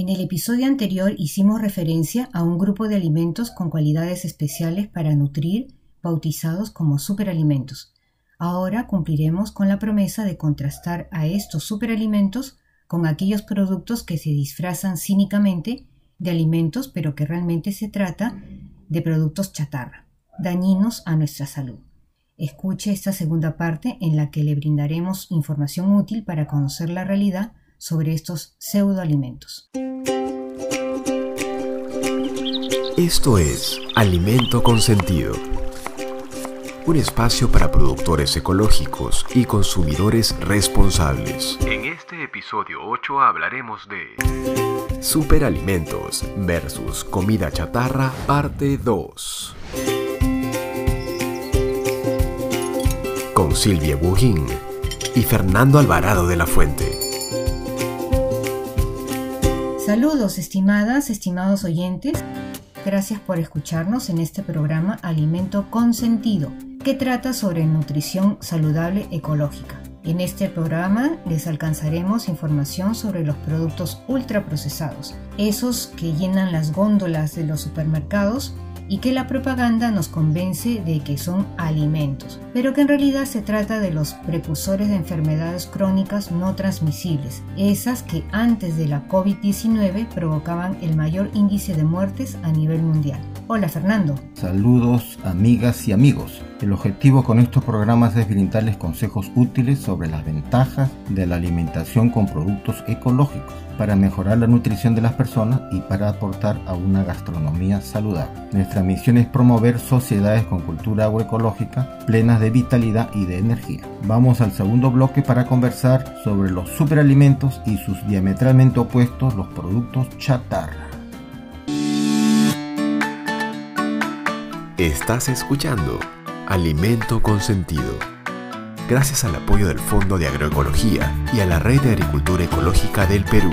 En el episodio anterior hicimos referencia a un grupo de alimentos con cualidades especiales para nutrir, bautizados como superalimentos. Ahora cumpliremos con la promesa de contrastar a estos superalimentos con aquellos productos que se disfrazan cínicamente de alimentos, pero que realmente se trata de productos chatarra, dañinos a nuestra salud. Escuche esta segunda parte en la que le brindaremos información útil para conocer la realidad sobre estos pseudoalimentos. Esto es Alimento con Sentido, un espacio para productores ecológicos y consumidores responsables. En este episodio 8 hablaremos de superalimentos versus comida chatarra parte 2. Con Silvia Bujín y Fernando Alvarado de la Fuente. Saludos estimadas, estimados oyentes. Gracias por escucharnos en este programa Alimento con Sentido, que trata sobre nutrición saludable ecológica. En este programa les alcanzaremos información sobre los productos ultraprocesados, esos que llenan las góndolas de los supermercados y que la propaganda nos convence de que son alimentos, pero que en realidad se trata de los precursores de enfermedades crónicas no transmisibles, esas que antes de la COVID-19 provocaban el mayor índice de muertes a nivel mundial. Hola Fernando. Saludos amigas y amigos. El objetivo con estos programas es brindarles consejos útiles sobre las ventajas de la alimentación con productos ecológicos para mejorar la nutrición de las personas y para aportar a una gastronomía saludable. Nuestra misión es promover sociedades con cultura agroecológica plenas de vitalidad y de energía. Vamos al segundo bloque para conversar sobre los superalimentos y sus diametralmente opuestos los productos chatarra. Estás escuchando Alimento con Sentido. Gracias al apoyo del Fondo de Agroecología y a la Red de Agricultura Ecológica del Perú.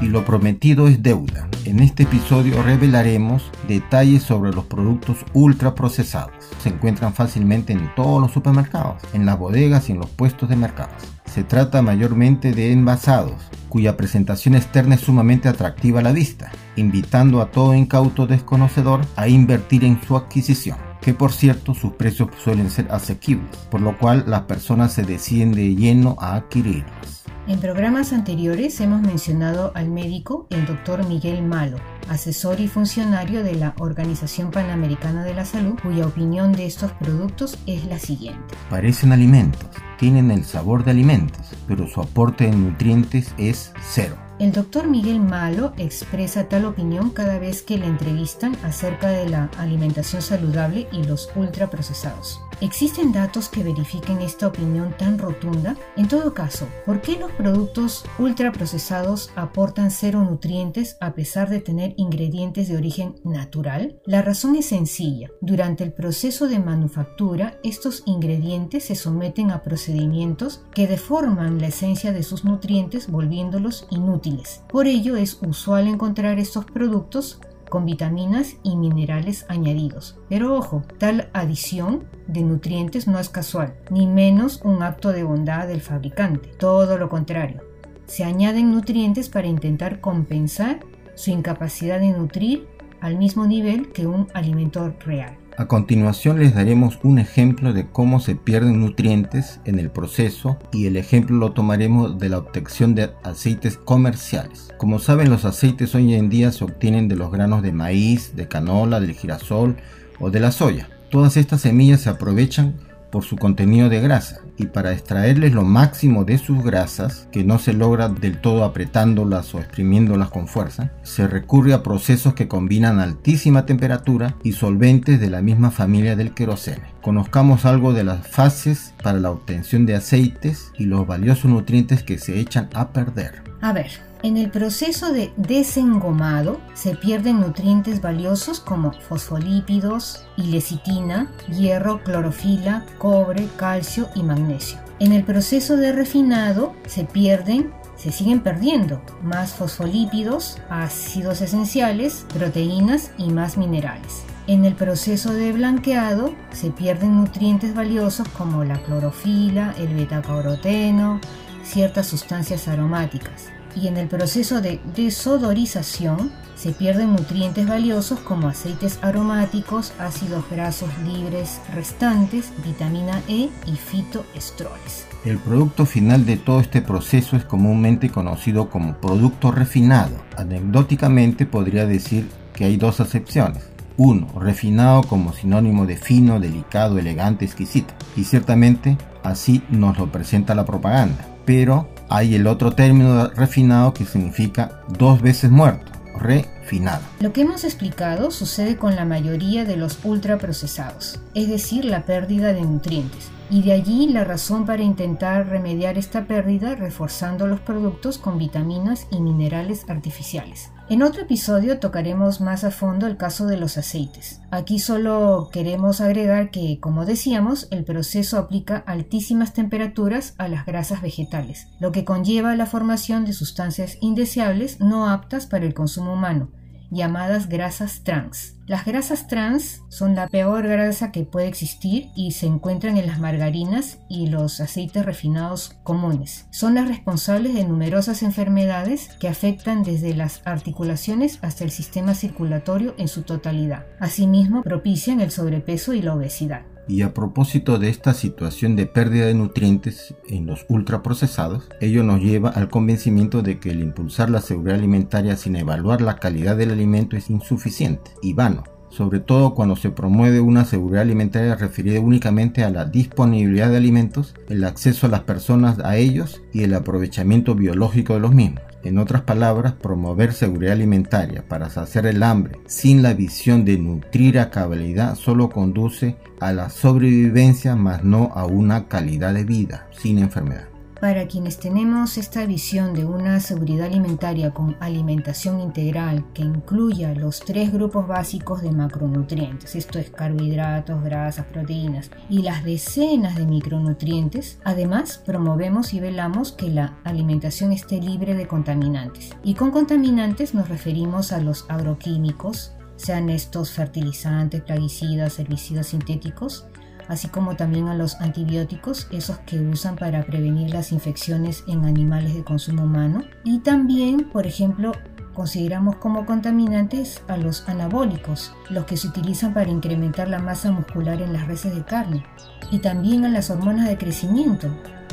Y lo prometido es deuda. En este episodio revelaremos detalles sobre los productos ultraprocesados. Se encuentran fácilmente en todos los supermercados, en las bodegas y en los puestos de mercados. Se trata mayormente de envasados, cuya presentación externa es sumamente atractiva a la vista, invitando a todo incauto desconocedor a invertir en su adquisición que por cierto sus precios suelen ser asequibles, por lo cual las personas se deciden de lleno a adquirirlos. En programas anteriores hemos mencionado al médico, el doctor Miguel Malo, asesor y funcionario de la Organización Panamericana de la Salud, cuya opinión de estos productos es la siguiente. Parecen alimentos, tienen el sabor de alimentos, pero su aporte de nutrientes es cero. El doctor Miguel Malo expresa tal opinión cada vez que le entrevistan acerca de la alimentación saludable y los ultraprocesados. ¿Existen datos que verifiquen esta opinión tan rotunda? En todo caso, ¿por qué los productos ultraprocesados aportan cero nutrientes a pesar de tener ingredientes de origen natural? La razón es sencilla. Durante el proceso de manufactura, estos ingredientes se someten a procedimientos que deforman la esencia de sus nutrientes volviéndolos inútiles. Por ello es usual encontrar estos productos con vitaminas y minerales añadidos. Pero ojo, tal adición de nutrientes no es casual, ni menos un acto de bondad del fabricante. Todo lo contrario. Se añaden nutrientes para intentar compensar su incapacidad de nutrir al mismo nivel que un alimento real. A continuación les daremos un ejemplo de cómo se pierden nutrientes en el proceso y el ejemplo lo tomaremos de la obtención de aceites comerciales. Como saben los aceites hoy en día se obtienen de los granos de maíz, de canola, del girasol o de la soya. Todas estas semillas se aprovechan por su contenido de grasa y para extraerles lo máximo de sus grasas, que no se logra del todo apretándolas o exprimiéndolas con fuerza, se recurre a procesos que combinan altísima temperatura y solventes de la misma familia del querosene. Conozcamos algo de las fases para la obtención de aceites y los valiosos nutrientes que se echan a perder. A ver, en el proceso de desengomado se pierden nutrientes valiosos como fosfolípidos y lecitina, hierro, clorofila, cobre, calcio y magnesio. En el proceso de refinado se pierden se siguen perdiendo más fosfolípidos, ácidos esenciales, proteínas y más minerales. En el proceso de blanqueado se pierden nutrientes valiosos como la clorofila, el betacaroteno, ciertas sustancias aromáticas y en el proceso de desodorización se pierden nutrientes valiosos como aceites aromáticos, ácidos grasos libres restantes, vitamina E y fitoestroles. El producto final de todo este proceso es comúnmente conocido como producto refinado. Anecdóticamente podría decir que hay dos acepciones. Uno, refinado como sinónimo de fino, delicado, elegante, exquisito. Y ciertamente así nos lo presenta la propaganda. Pero hay el otro término refinado que significa dos veces muerto refinado. Lo que hemos explicado sucede con la mayoría de los ultraprocesados, es decir, la pérdida de nutrientes. Y de allí la razón para intentar remediar esta pérdida reforzando los productos con vitaminas y minerales artificiales. En otro episodio tocaremos más a fondo el caso de los aceites. Aquí solo queremos agregar que, como decíamos, el proceso aplica altísimas temperaturas a las grasas vegetales, lo que conlleva la formación de sustancias indeseables no aptas para el consumo humano, llamadas grasas trans. Las grasas trans son la peor grasa que puede existir y se encuentran en las margarinas y los aceites refinados comunes. Son las responsables de numerosas enfermedades que afectan desde las articulaciones hasta el sistema circulatorio en su totalidad. Asimismo, propician el sobrepeso y la obesidad. Y a propósito de esta situación de pérdida de nutrientes en los ultraprocesados, ello nos lleva al convencimiento de que el impulsar la seguridad alimentaria sin evaluar la calidad del alimento es insuficiente y vano, sobre todo cuando se promueve una seguridad alimentaria referida únicamente a la disponibilidad de alimentos, el acceso a las personas a ellos y el aprovechamiento biológico de los mismos. En otras palabras, promover seguridad alimentaria para saciar el hambre sin la visión de nutrir a cabalidad solo conduce a la sobrevivencia más no a una calidad de vida sin enfermedad. Para quienes tenemos esta visión de una seguridad alimentaria con alimentación integral que incluya los tres grupos básicos de macronutrientes, esto es carbohidratos, grasas, proteínas y las decenas de micronutrientes, además promovemos y velamos que la alimentación esté libre de contaminantes. Y con contaminantes nos referimos a los agroquímicos, sean estos fertilizantes, plaguicidas, herbicidas sintéticos, así como también a los antibióticos, esos que usan para prevenir las infecciones en animales de consumo humano. Y también, por ejemplo, consideramos como contaminantes a los anabólicos, los que se utilizan para incrementar la masa muscular en las reses de carne, y también a las hormonas de crecimiento,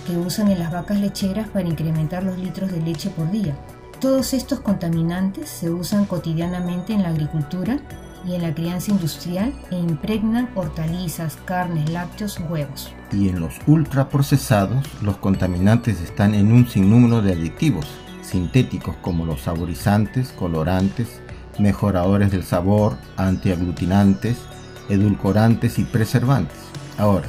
que usan en las vacas lecheras para incrementar los litros de leche por día. Todos estos contaminantes se usan cotidianamente en la agricultura y en la crianza industrial e impregnan hortalizas, carnes, lácteos, huevos. Y en los ultraprocesados, los contaminantes están en un sinnúmero de aditivos sintéticos como los saborizantes, colorantes, mejoradores del sabor, antiaglutinantes, edulcorantes y preservantes. Ahora,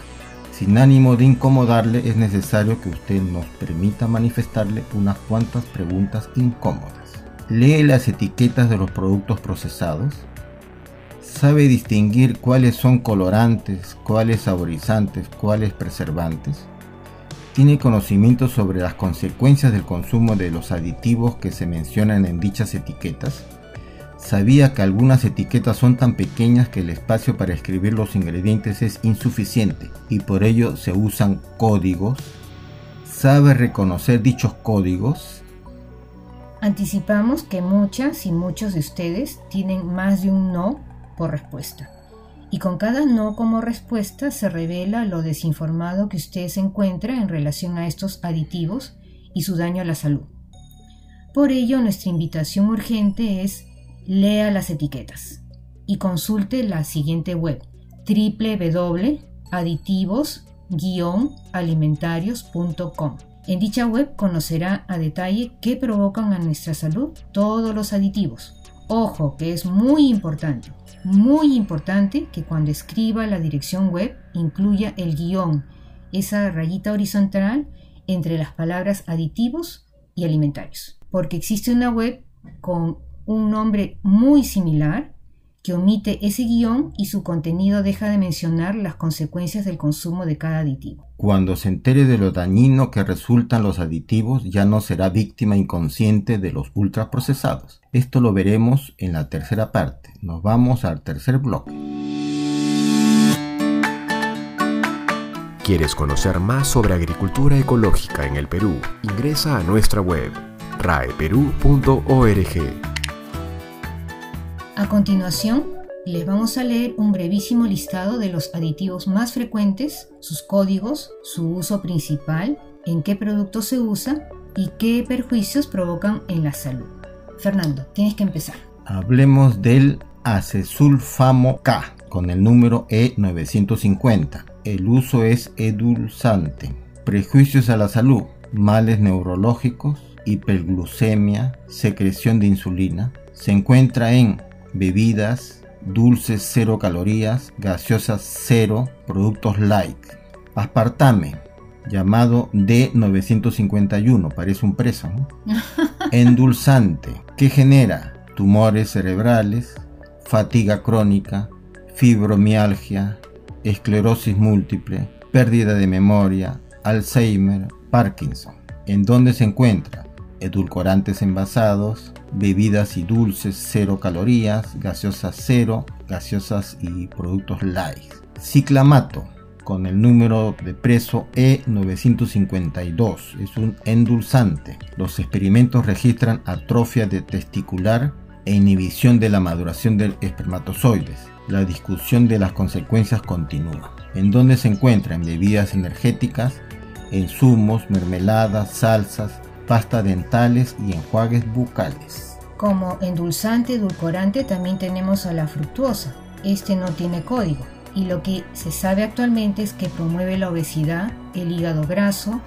sin ánimo de incomodarle, es necesario que usted nos permita manifestarle unas cuantas preguntas incómodas. Lee las etiquetas de los productos procesados, sabe distinguir cuáles son colorantes, cuáles saborizantes, cuáles preservantes. Tiene conocimiento sobre las consecuencias del consumo de los aditivos que se mencionan en dichas etiquetas. Sabía que algunas etiquetas son tan pequeñas que el espacio para escribir los ingredientes es insuficiente y por ello se usan códigos. Sabe reconocer dichos códigos. Anticipamos que muchas y muchos de ustedes tienen más de un no por respuesta. Y con cada no como respuesta se revela lo desinformado que usted se encuentra en relación a estos aditivos y su daño a la salud. Por ello, nuestra invitación urgente es lea las etiquetas y consulte la siguiente web www.aditivos-alimentarios.com. En dicha web conocerá a detalle qué provocan a nuestra salud todos los aditivos. Ojo, que es muy importante muy importante que cuando escriba la dirección web incluya el guion, esa rayita horizontal entre las palabras aditivos y alimentarios. Porque existe una web con un nombre muy similar que omite ese guion y su contenido deja de mencionar las consecuencias del consumo de cada aditivo. Cuando se entere de lo dañino que resultan los aditivos, ya no será víctima inconsciente de los ultraprocesados. Esto lo veremos en la tercera parte. Nos vamos al tercer bloque. ¿Quieres conocer más sobre agricultura ecológica en el Perú? Ingresa a nuestra web raeperú.org. A continuación, les vamos a leer un brevísimo listado de los aditivos más frecuentes, sus códigos, su uso principal, en qué productos se usa y qué perjuicios provocan en la salud. Fernando, tienes que empezar. Hablemos del acesulfamo K con el número E950. El uso es edulzante. Prejuicios a la salud, males neurológicos, hiperglucemia, secreción de insulina. Se encuentra en bebidas, dulces cero calorías, gaseosas cero, productos light. Aspartame, llamado D951, parece un preso. Endulzante, que genera tumores cerebrales, fatiga crónica, fibromialgia, esclerosis múltiple, pérdida de memoria, Alzheimer, Parkinson. ¿En dónde se encuentra? Edulcorantes envasados, bebidas y dulces cero calorías, gaseosas cero, gaseosas y productos light. Ciclamato, con el número de preso E952. Es un endulzante. Los experimentos registran atrofia de testicular e inhibición de la maduración del espermatozoides. La discusión de las consecuencias continúa. ¿En dónde se encuentran bebidas energéticas, en zumos, mermeladas, salsas, pasta dentales y enjuagues bucales? Como endulzante edulcorante también tenemos a la fructuosa. Este no tiene código y lo que se sabe actualmente es que promueve la obesidad, el hígado graso,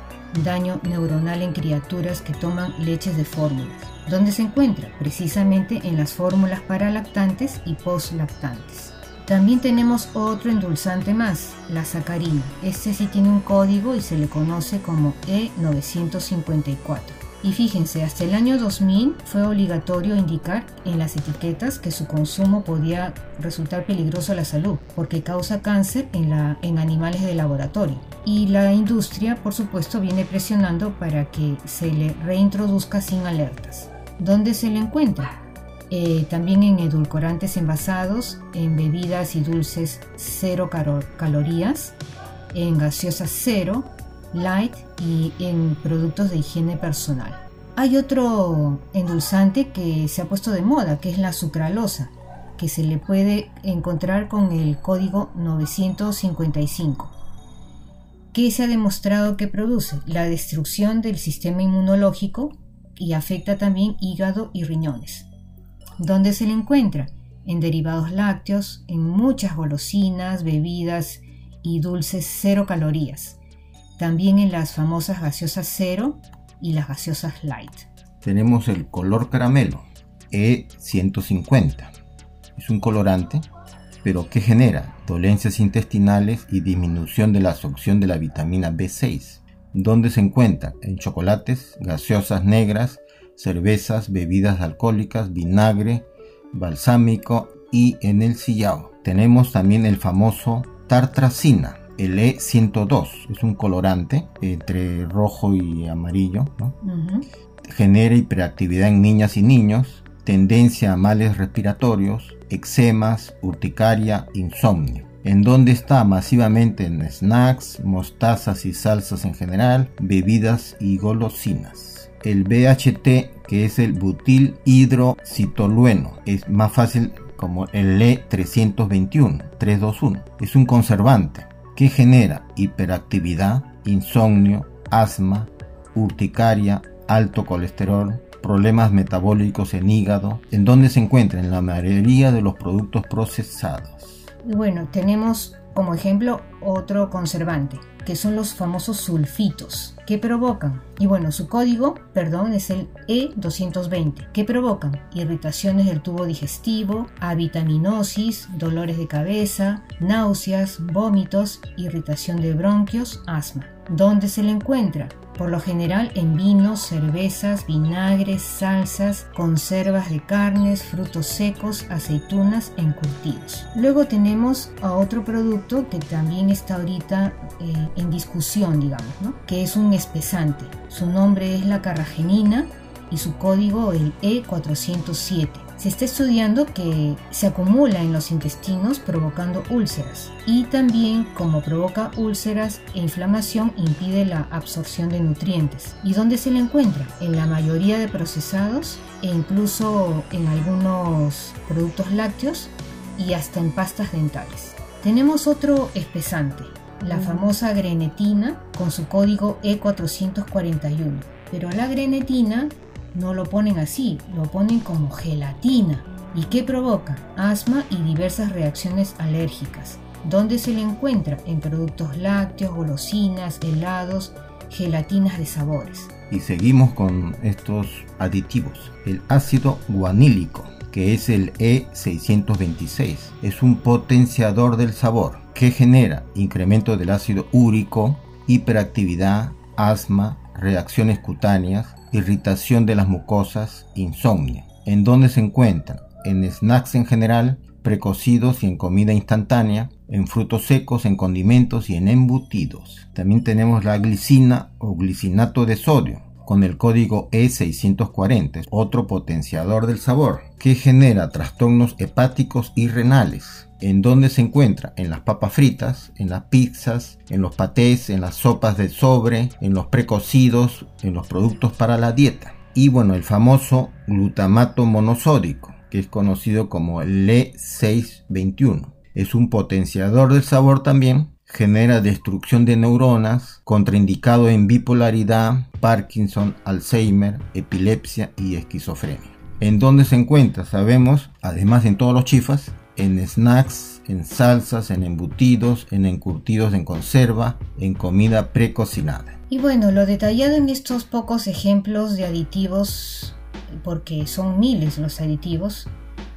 daño neuronal en criaturas que toman leches de fórmulas. ¿Dónde se encuentra? Precisamente en las fórmulas para lactantes y post-lactantes. También tenemos otro endulzante más, la sacarina. Este sí tiene un código y se le conoce como E954. Y fíjense, hasta el año 2000 fue obligatorio indicar en las etiquetas que su consumo podía resultar peligroso a la salud porque causa cáncer en, en animales de laboratorio. Y la industria, por supuesto, viene presionando para que se le reintroduzca sin alertas. ¿Dónde se le encuentra? Eh, también en edulcorantes envasados, en bebidas y dulces cero calorías, en gaseosas cero, light y en productos de higiene personal. Hay otro endulzante que se ha puesto de moda, que es la sucralosa, que se le puede encontrar con el código 955, que se ha demostrado que produce la destrucción del sistema inmunológico y afecta también hígado y riñones. ¿Dónde se le encuentra? En derivados lácteos, en muchas golosinas, bebidas y dulces cero calorías también en las famosas gaseosas cero y las gaseosas light. Tenemos el color caramelo, E150. Es un colorante, pero que genera dolencias intestinales y disminución de la absorción de la vitamina B6. ¿Dónde se encuentra? En chocolates, gaseosas negras, cervezas, bebidas alcohólicas, vinagre, balsámico y en el sillao. Tenemos también el famoso tartracina, el E102 es un colorante entre rojo y amarillo. Genera hiperactividad en niñas y niños, tendencia a males respiratorios, eczemas, urticaria, insomnio. En donde está masivamente en snacks, mostazas y salsas en general, bebidas y golosinas. El BHT, que es el butil hidrocitolueno, es más fácil como el E321, 321. Es un conservante que genera hiperactividad, insomnio, asma, urticaria, alto colesterol, problemas metabólicos en hígado, en donde se encuentra en la mayoría de los productos procesados. Bueno, tenemos como ejemplo otro conservante, que son los famosos sulfitos. ¿Qué provocan? Y bueno, su código, perdón, es el E220. ¿Qué provocan? Irritaciones del tubo digestivo, avitaminosis, dolores de cabeza, náuseas, vómitos, irritación de bronquios, asma. ¿Dónde se le encuentra? por lo general en vinos, cervezas, vinagres, salsas, conservas de carnes, frutos secos, aceitunas, encurtidos. Luego tenemos a otro producto que también está ahorita eh, en discusión, digamos, que es un espesante. Su nombre es la carragenina y su código el E407. Se está estudiando que se acumula en los intestinos provocando úlceras y también como provoca úlceras e inflamación impide la absorción de nutrientes. ¿Y dónde se le encuentra? En la mayoría de procesados e incluso en algunos productos lácteos y hasta en pastas dentales. Tenemos otro espesante, la famosa grenetina con su código E441. Pero la grenetina no lo ponen así, lo ponen como gelatina. ¿Y qué provoca? Asma y diversas reacciones alérgicas. ¿Dónde se le encuentra? En productos lácteos, golosinas, helados, gelatinas de sabores. Y seguimos con estos aditivos. El ácido guanílico, que es el E626, es un potenciador del sabor que genera incremento del ácido úrico, hiperactividad, asma, reacciones cutáneas, irritación de las mucosas, insomnio. ¿En dónde se encuentran? En snacks en general, precocidos y en comida instantánea, en frutos secos, en condimentos y en embutidos. También tenemos la glicina o glicinato de sodio, con el código E640, otro potenciador del sabor, que genera trastornos hepáticos y renales. ¿En dónde se encuentra? En las papas fritas, en las pizzas, en los patés, en las sopas de sobre, en los precocidos, en los productos para la dieta. Y bueno, el famoso glutamato monosódico, que es conocido como LE621. Es un potenciador del sabor también genera destrucción de neuronas, contraindicado en bipolaridad, Parkinson, Alzheimer, epilepsia y esquizofrenia. ¿En dónde se encuentra? Sabemos, además en todos los chifas, en snacks, en salsas, en embutidos, en encurtidos en conserva, en comida precocinada. Y bueno, lo detallado en estos pocos ejemplos de aditivos, porque son miles los aditivos,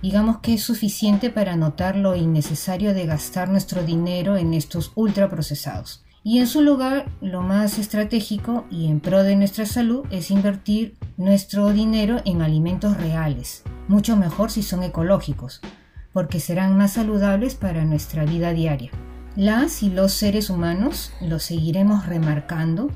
digamos que es suficiente para notar lo innecesario de gastar nuestro dinero en estos ultraprocesados. Y en su lugar, lo más estratégico y en pro de nuestra salud es invertir nuestro dinero en alimentos reales, mucho mejor si son ecológicos, porque serán más saludables para nuestra vida diaria. Las y los seres humanos, lo seguiremos remarcando,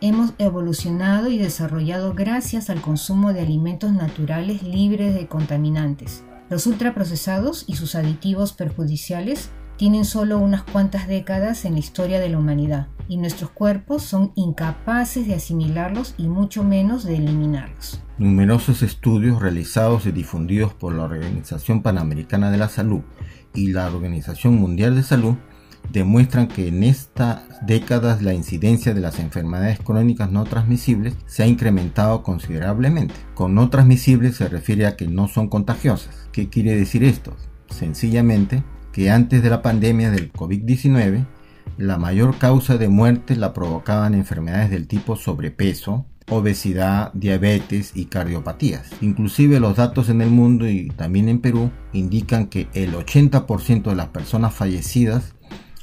hemos evolucionado y desarrollado gracias al consumo de alimentos naturales libres de contaminantes los ultraprocesados y sus aditivos perjudiciales tienen solo unas cuantas décadas en la historia de la humanidad y nuestros cuerpos son incapaces de asimilarlos y mucho menos de eliminarlos. Numerosos estudios realizados y difundidos por la Organización Panamericana de la Salud y la Organización Mundial de Salud demuestran que en estas décadas la incidencia de las enfermedades crónicas no transmisibles se ha incrementado considerablemente. Con no transmisibles se refiere a que no son contagiosas. ¿Qué quiere decir esto? Sencillamente que antes de la pandemia del COVID-19, la mayor causa de muerte la provocaban enfermedades del tipo sobrepeso, obesidad, diabetes y cardiopatías. Inclusive los datos en el mundo y también en Perú indican que el 80% de las personas fallecidas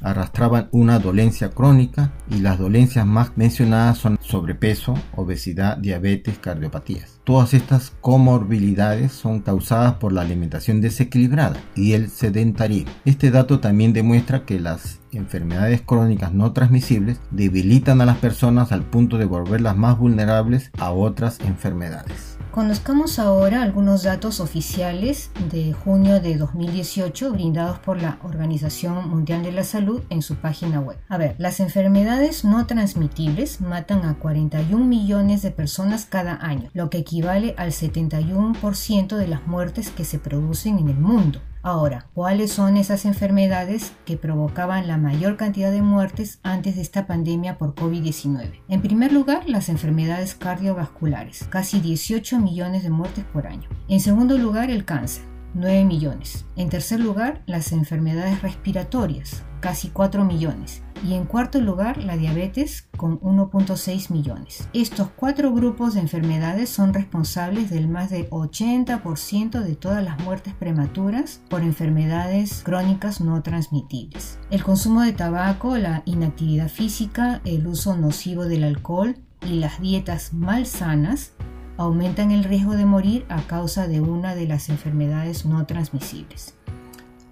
arrastraban una dolencia crónica y las dolencias más mencionadas son sobrepeso, obesidad, diabetes, cardiopatías. Todas estas comorbilidades son causadas por la alimentación desequilibrada y el sedentarismo. Este dato también demuestra que las enfermedades crónicas no transmisibles debilitan a las personas al punto de volverlas más vulnerables a otras enfermedades. Conozcamos ahora algunos datos oficiales de junio de 2018 brindados por la Organización Mundial de la Salud en su página web. A ver, las enfermedades no transmitibles matan a 41 millones de personas cada año, lo que equivale al 71% de las muertes que se producen en el mundo. Ahora, ¿cuáles son esas enfermedades que provocaban la mayor cantidad de muertes antes de esta pandemia por COVID-19? En primer lugar, las enfermedades cardiovasculares, casi 18 millones de muertes por año. En segundo lugar, el cáncer, 9 millones. En tercer lugar, las enfermedades respiratorias, casi 4 millones y en cuarto lugar la diabetes con 1.6 millones. Estos cuatro grupos de enfermedades son responsables del más del 80% de todas las muertes prematuras por enfermedades crónicas no transmitibles. El consumo de tabaco, la inactividad física, el uso nocivo del alcohol y las dietas malsanas aumentan el riesgo de morir a causa de una de las enfermedades no transmisibles.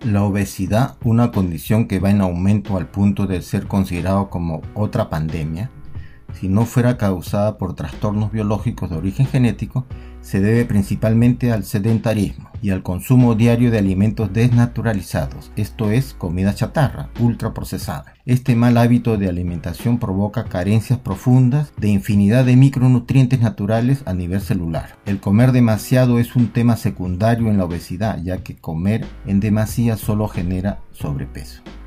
La obesidad, una condición que va en aumento al punto de ser considerado como otra pandemia, si no fuera causada por trastornos biológicos de origen genético, se debe principalmente al sedentarismo y al consumo diario de alimentos desnaturalizados, esto es comida chatarra, ultraprocesada. Este mal hábito de alimentación provoca carencias profundas de infinidad de micronutrientes naturales a nivel celular. El comer demasiado es un tema secundario en la obesidad, ya que comer en demasía solo genera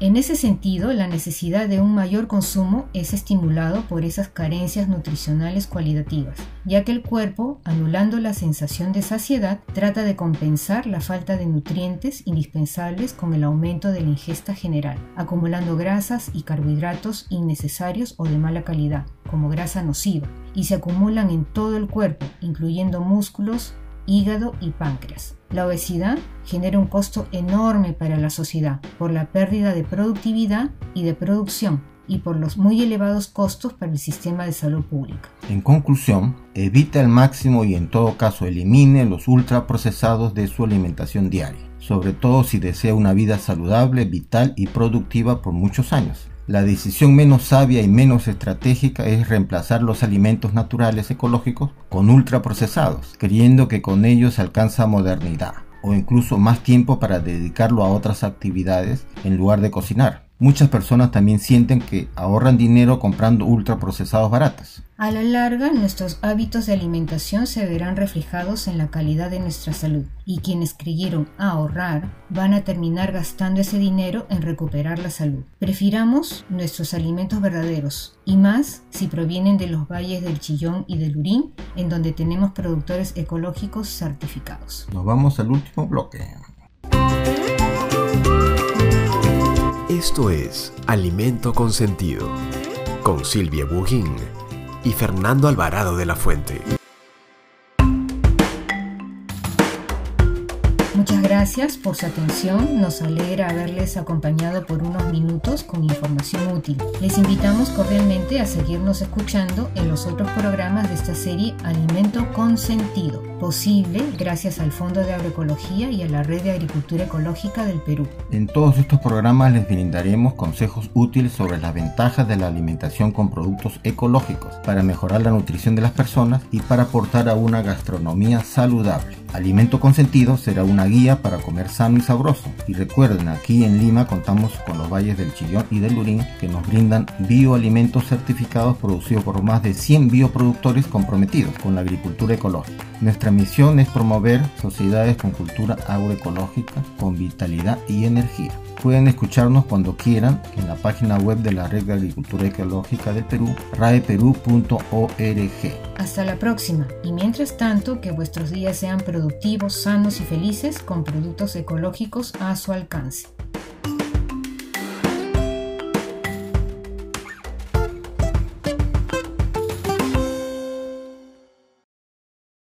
En ese sentido, la necesidad de un mayor consumo es estimulado por esas carencias nutricionales cualitativas, ya que el cuerpo, anulando la sensación de saciedad, trata de compensar la falta de nutrientes indispensables con el aumento de la ingesta general, acumulando grasas y carbohidratos innecesarios o de mala calidad, como grasa nociva, y se acumulan en todo el cuerpo, incluyendo músculos, hígado y páncreas. La obesidad genera un costo enorme para la sociedad por la pérdida de productividad y de producción y por los muy elevados costos para el sistema de salud pública. En conclusión, evita al máximo y en todo caso elimine los ultraprocesados de su alimentación diaria, sobre todo si desea una vida saludable, vital y productiva por muchos años. La decisión menos sabia y menos estratégica es reemplazar los alimentos naturales ecológicos con ultraprocesados, creyendo que con ellos alcanza modernidad o incluso más tiempo para dedicarlo a otras actividades en lugar de cocinar. Muchas personas también sienten que ahorran dinero comprando ultraprocesados baratos. A la larga, nuestros hábitos de alimentación se verán reflejados en la calidad de nuestra salud y quienes creyeron ahorrar van a terminar gastando ese dinero en recuperar la salud. Prefiramos nuestros alimentos verdaderos y más si provienen de los valles del Chillón y del Urín, en donde tenemos productores ecológicos certificados. Nos vamos al último bloque. Esto es Alimento con Sentido, con Silvia Bujín y Fernando Alvarado de la Fuente. Gracias por su atención. Nos alegra haberles acompañado por unos minutos con información útil. Les invitamos cordialmente a seguirnos escuchando en los otros programas de esta serie Alimento con Sentido, posible gracias al Fondo de Agroecología y a la Red de Agricultura Ecológica del Perú. En todos estos programas les brindaremos consejos útiles sobre las ventajas de la alimentación con productos ecológicos para mejorar la nutrición de las personas y para aportar a una gastronomía saludable. Alimento con Sentido será una guía para comer sano y sabroso. Y recuerden, aquí en Lima contamos con los valles del Chillón y del Lurín que nos brindan bioalimentos certificados producidos por más de 100 bioproductores comprometidos con la agricultura ecológica. Nuestra misión es promover sociedades con cultura agroecológica, con vitalidad y energía. Pueden escucharnos cuando quieran en la página web de la Red de Agricultura Ecológica del Perú, raeperú.org. Hasta la próxima y mientras tanto que vuestros días sean productivos, sanos y felices con productos ecológicos a su alcance.